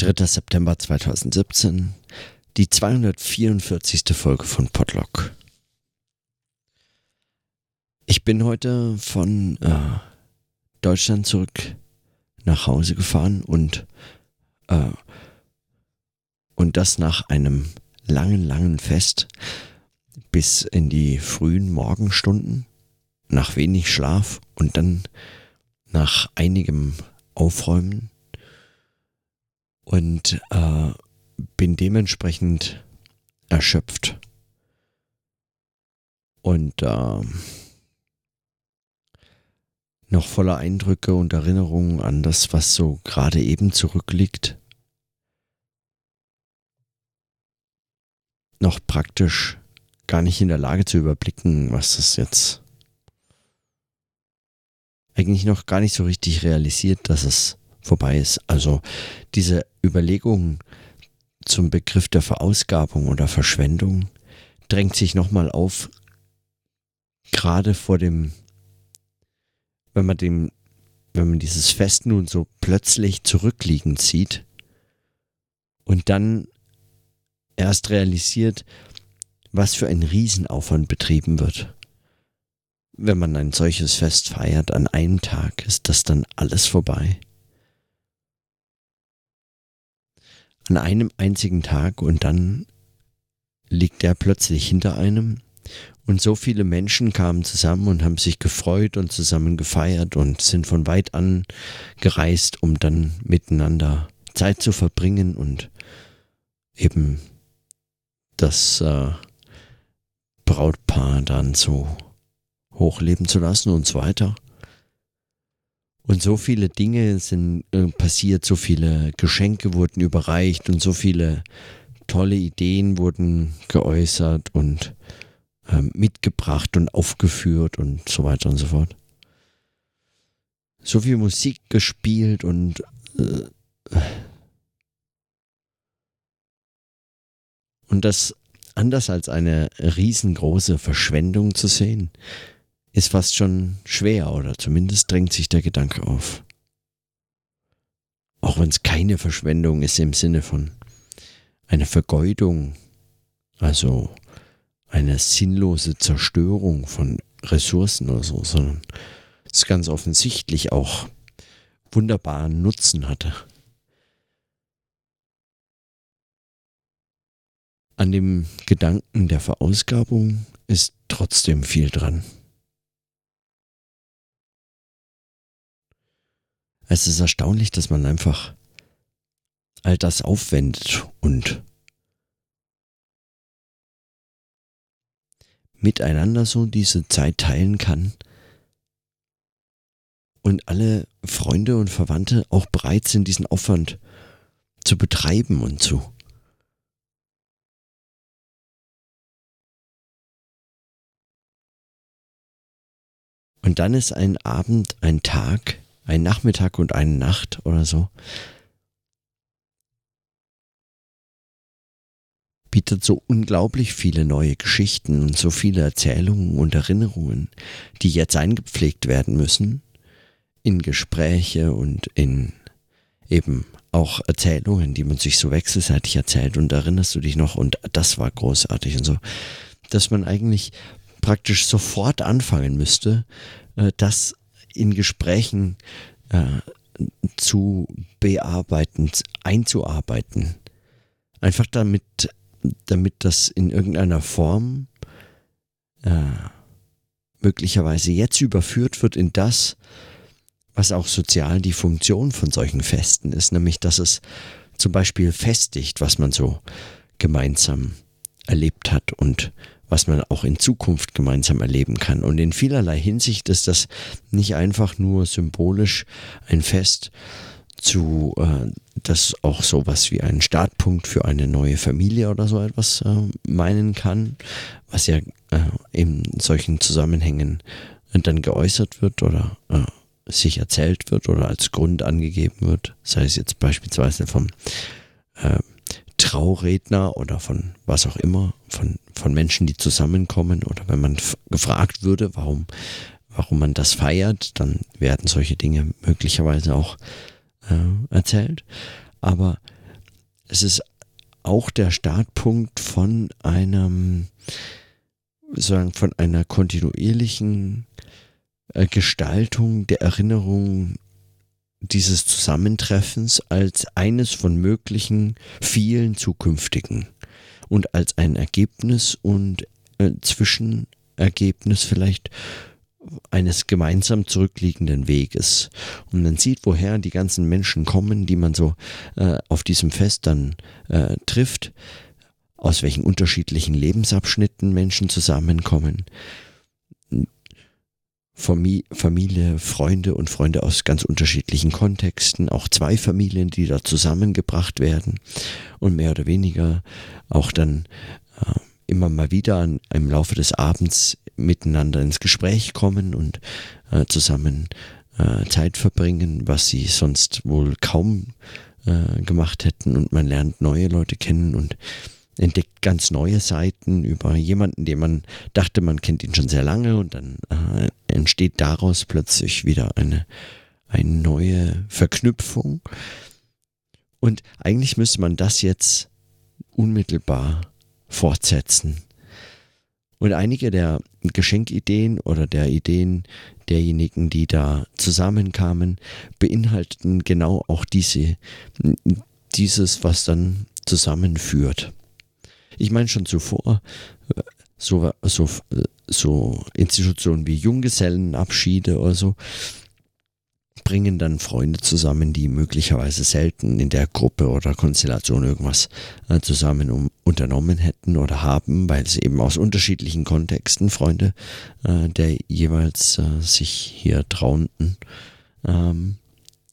3. September 2017, die 244. Folge von Podlock. Ich bin heute von äh, Deutschland zurück nach Hause gefahren und äh, und das nach einem langen, langen Fest bis in die frühen Morgenstunden, nach wenig Schlaf und dann nach einigem Aufräumen und äh, bin dementsprechend erschöpft. Und äh, noch voller Eindrücke und Erinnerungen an das, was so gerade eben zurückliegt. Noch praktisch gar nicht in der Lage zu überblicken, was das jetzt eigentlich noch gar nicht so richtig realisiert, dass es vorbei ist. Also diese Überlegung zum Begriff der Verausgabung oder Verschwendung drängt sich nochmal auf, gerade vor dem, wenn man dem, wenn man dieses Fest nun so plötzlich zurückliegend sieht und dann erst realisiert, was für ein Riesenaufwand betrieben wird. Wenn man ein solches Fest feiert an einem Tag, ist das dann alles vorbei. An einem einzigen Tag und dann liegt er plötzlich hinter einem und so viele Menschen kamen zusammen und haben sich gefreut und zusammen gefeiert und sind von weit an gereist, um dann miteinander Zeit zu verbringen und eben das äh, Brautpaar dann so hochleben zu lassen und so weiter. Und so viele Dinge sind äh, passiert, so viele Geschenke wurden überreicht und so viele tolle Ideen wurden geäußert und äh, mitgebracht und aufgeführt und so weiter und so fort. So viel Musik gespielt und äh, und das anders als eine riesengroße Verschwendung zu sehen, ist fast schon schwer oder zumindest drängt sich der Gedanke auf. Auch wenn es keine Verschwendung ist im Sinne von einer Vergeudung, also eine sinnlose Zerstörung von Ressourcen oder so, sondern es ganz offensichtlich auch wunderbaren Nutzen hatte. An dem Gedanken der Verausgabung ist trotzdem viel dran. Es ist erstaunlich, dass man einfach all das aufwendet und miteinander so diese Zeit teilen kann und alle Freunde und Verwandte auch bereit sind, diesen Aufwand zu betreiben und zu. Und dann ist ein Abend, ein Tag, ein Nachmittag und eine Nacht oder so. bietet so unglaublich viele neue Geschichten und so viele Erzählungen und Erinnerungen, die jetzt eingepflegt werden müssen in Gespräche und in eben auch Erzählungen, die man sich so wechselseitig erzählt und erinnerst du dich noch und das war großartig und so, dass man eigentlich praktisch sofort anfangen müsste, äh, das in Gesprächen äh, zu bearbeiten, einzuarbeiten. Einfach damit, damit das in irgendeiner Form äh, möglicherweise jetzt überführt wird in das, was auch sozial die Funktion von solchen Festen ist, nämlich dass es zum Beispiel festigt, was man so gemeinsam erlebt hat und was man auch in Zukunft gemeinsam erleben kann. Und in vielerlei Hinsicht ist das nicht einfach nur symbolisch ein Fest zu, äh, das auch sowas wie einen Startpunkt für eine neue Familie oder so etwas äh, meinen kann, was ja äh, in solchen Zusammenhängen dann geäußert wird oder äh, sich erzählt wird oder als Grund angegeben wird, sei es jetzt beispielsweise vom äh, Trauredner oder von was auch immer, von, von Menschen, die zusammenkommen oder wenn man gefragt würde, warum, warum man das feiert, dann werden solche Dinge möglicherweise auch äh, erzählt. Aber es ist auch der Startpunkt von einem, sagen, von einer kontinuierlichen äh, Gestaltung der Erinnerung dieses Zusammentreffens als eines von möglichen vielen zukünftigen und als ein Ergebnis und äh, Zwischenergebnis vielleicht eines gemeinsam zurückliegenden Weges. Und man sieht, woher die ganzen Menschen kommen, die man so äh, auf diesem Fest dann äh, trifft, aus welchen unterschiedlichen Lebensabschnitten Menschen zusammenkommen. Familie, Freunde und Freunde aus ganz unterschiedlichen Kontexten, auch zwei Familien, die da zusammengebracht werden und mehr oder weniger auch dann äh, immer mal wieder im Laufe des Abends miteinander ins Gespräch kommen und äh, zusammen äh, Zeit verbringen, was sie sonst wohl kaum äh, gemacht hätten. Und man lernt neue Leute kennen und entdeckt ganz neue Seiten über jemanden, den man dachte, man kennt ihn schon sehr lange und dann äh, entsteht daraus plötzlich wieder eine, eine neue Verknüpfung. Und eigentlich müsste man das jetzt unmittelbar fortsetzen. Und einige der Geschenkideen oder der Ideen derjenigen, die da zusammenkamen, beinhalteten genau auch diese, dieses, was dann zusammenführt. Ich meine schon zuvor, so, so, so Institutionen wie Junggesellenabschiede oder so, bringen dann Freunde zusammen, die möglicherweise selten in der Gruppe oder Konstellation irgendwas äh, zusammen um, unternommen hätten oder haben, weil sie eben aus unterschiedlichen Kontexten Freunde äh, der jeweils äh, sich hier traunten ähm,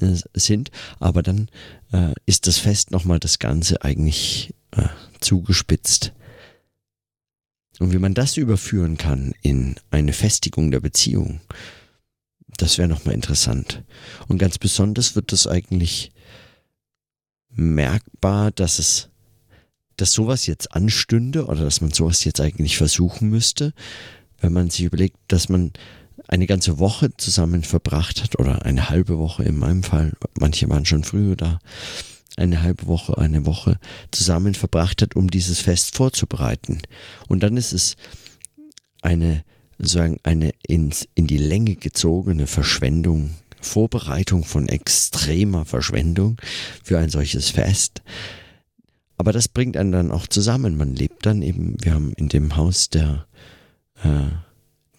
äh, sind. Aber dann äh, ist das Fest nochmal das Ganze eigentlich äh, zugespitzt. Und wie man das überführen kann in eine Festigung der Beziehung, das wäre nochmal interessant. Und ganz besonders wird es eigentlich merkbar, dass es, dass sowas jetzt anstünde oder dass man sowas jetzt eigentlich versuchen müsste, wenn man sich überlegt, dass man eine ganze Woche zusammen verbracht hat oder eine halbe Woche in meinem Fall, manche waren schon früher da, eine halbe Woche, eine Woche zusammen verbracht hat, um dieses Fest vorzubereiten. Und dann ist es eine sozusagen eine ins, in die Länge gezogene Verschwendung, Vorbereitung von extremer Verschwendung für ein solches Fest. Aber das bringt einen dann auch zusammen. Man lebt dann eben, wir haben in dem Haus der, äh,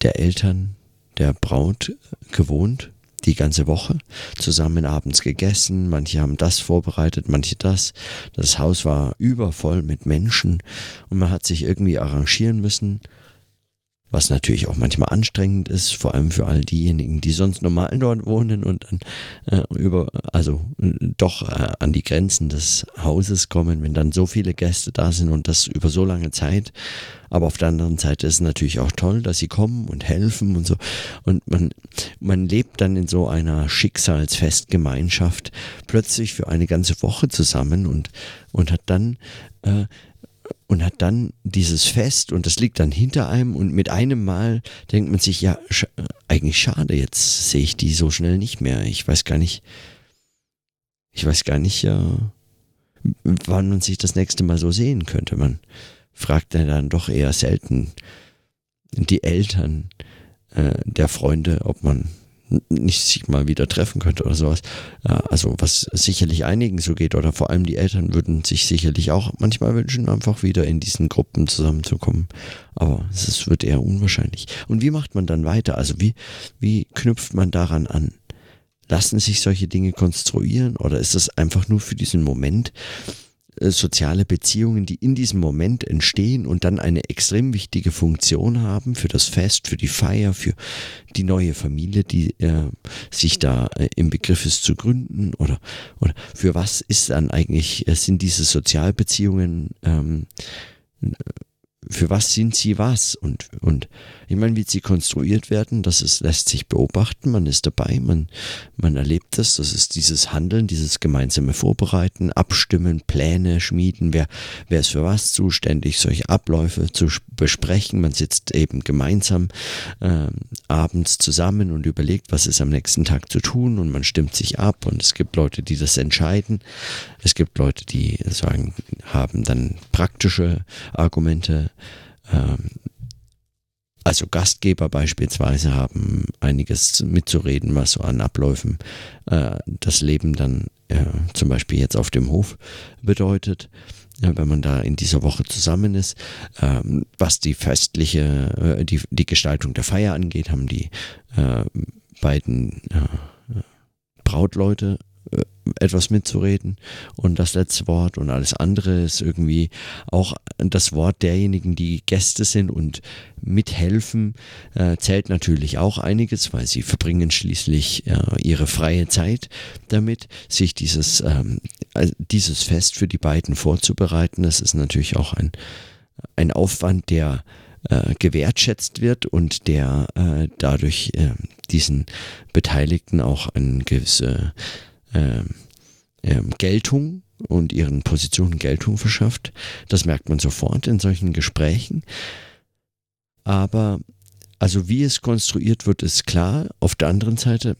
der Eltern der Braut gewohnt, die ganze Woche, zusammen abends gegessen, manche haben das vorbereitet, manche das. Das Haus war übervoll mit Menschen und man hat sich irgendwie arrangieren müssen was natürlich auch manchmal anstrengend ist, vor allem für all diejenigen, die sonst normal dort wohnen und dann äh, über, also doch äh, an die Grenzen des Hauses kommen, wenn dann so viele Gäste da sind und das über so lange Zeit. Aber auf der anderen Seite ist es natürlich auch toll, dass sie kommen und helfen und so. Und man, man lebt dann in so einer Schicksalsfestgemeinschaft plötzlich für eine ganze Woche zusammen und, und hat dann äh, und hat dann dieses Fest und das liegt dann hinter einem und mit einem Mal denkt man sich, ja, sch eigentlich schade, jetzt sehe ich die so schnell nicht mehr. Ich weiß gar nicht, ich weiß gar nicht, ja, wann man sich das nächste Mal so sehen könnte. Man fragt dann doch eher selten die Eltern äh, der Freunde, ob man nicht sich mal wieder treffen könnte oder sowas. Also was sicherlich einigen so geht oder vor allem die Eltern würden sich sicherlich auch manchmal wünschen, einfach wieder in diesen Gruppen zusammenzukommen. Aber es wird eher unwahrscheinlich. Und wie macht man dann weiter? Also wie, wie knüpft man daran an? Lassen sich solche Dinge konstruieren oder ist das einfach nur für diesen Moment soziale Beziehungen, die in diesem Moment entstehen und dann eine extrem wichtige Funktion haben für das Fest, für die Feier, für die neue Familie, die äh, sich da äh, im Begriff ist zu gründen oder, oder für was ist dann eigentlich, äh, sind diese Sozialbeziehungen ähm, für was sind sie was? Und, und ich meine, wie sie konstruiert werden, das ist, lässt sich beobachten, man ist dabei, man, man erlebt das, das ist dieses Handeln, dieses gemeinsame Vorbereiten, Abstimmen, Pläne schmieden, wer, wer ist für was zuständig, solche Abläufe zu besprechen. Man sitzt eben gemeinsam äh, abends zusammen und überlegt, was ist am nächsten Tag zu tun und man stimmt sich ab und es gibt Leute, die das entscheiden. Es gibt Leute, die sagen, haben dann praktische Argumente. Ähm, also Gastgeber beispielsweise haben einiges mitzureden, was so an Abläufen äh, das Leben dann äh, zum Beispiel jetzt auf dem Hof bedeutet, äh, wenn man da in dieser Woche zusammen ist. Ähm, was die festliche, äh, die, die Gestaltung der Feier angeht, haben die äh, beiden äh, Brautleute etwas mitzureden und das letzte Wort und alles andere ist irgendwie auch das Wort derjenigen, die Gäste sind und mithelfen, äh, zählt natürlich auch einiges, weil sie verbringen schließlich äh, ihre freie Zeit damit, sich dieses, ähm, dieses Fest für die beiden vorzubereiten. Das ist natürlich auch ein, ein Aufwand, der äh, gewertschätzt wird und der äh, dadurch äh, diesen Beteiligten auch eine gewisse äh, äh, Geltung und ihren Positionen Geltung verschafft. Das merkt man sofort in solchen Gesprächen. Aber also wie es konstruiert wird, ist klar. Auf der anderen Seite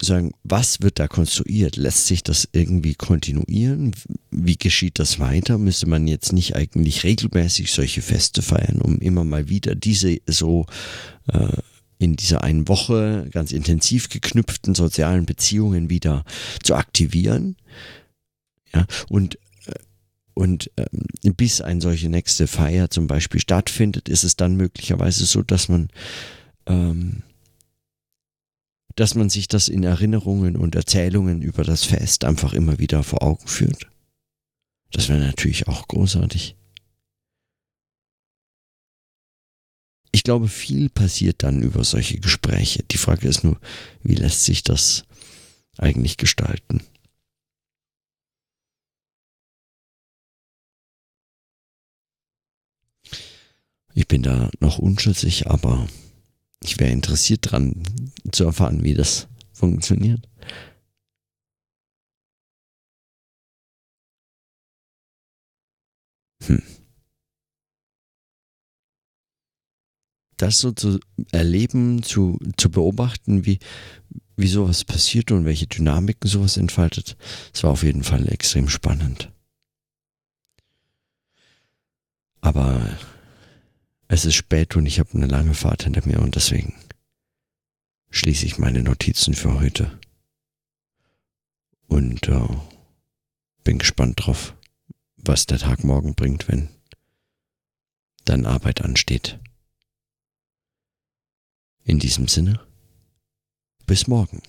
sagen, was wird da konstruiert? Lässt sich das irgendwie kontinuieren? Wie geschieht das weiter? Müsste man jetzt nicht eigentlich regelmäßig solche Feste feiern, um immer mal wieder diese so äh, in dieser einen Woche ganz intensiv geknüpften sozialen Beziehungen wieder zu aktivieren. Ja, und äh, und ähm, bis eine solche nächste Feier zum Beispiel stattfindet, ist es dann möglicherweise so, dass man ähm, dass man sich das in Erinnerungen und Erzählungen über das Fest einfach immer wieder vor Augen führt. Das wäre natürlich auch großartig. Ich glaube, viel passiert dann über solche Gespräche. Die Frage ist nur, wie lässt sich das eigentlich gestalten? Ich bin da noch unschlüssig, aber ich wäre interessiert dran zu erfahren, wie das funktioniert. Das so zu erleben, zu, zu beobachten, wie, wie sowas passiert und welche Dynamiken sowas entfaltet, das war auf jeden Fall extrem spannend. Aber es ist spät und ich habe eine lange Fahrt hinter mir und deswegen schließe ich meine Notizen für heute. Und äh, bin gespannt drauf, was der Tag morgen bringt, wenn dann Arbeit ansteht. In diesem Sinne, bis morgen.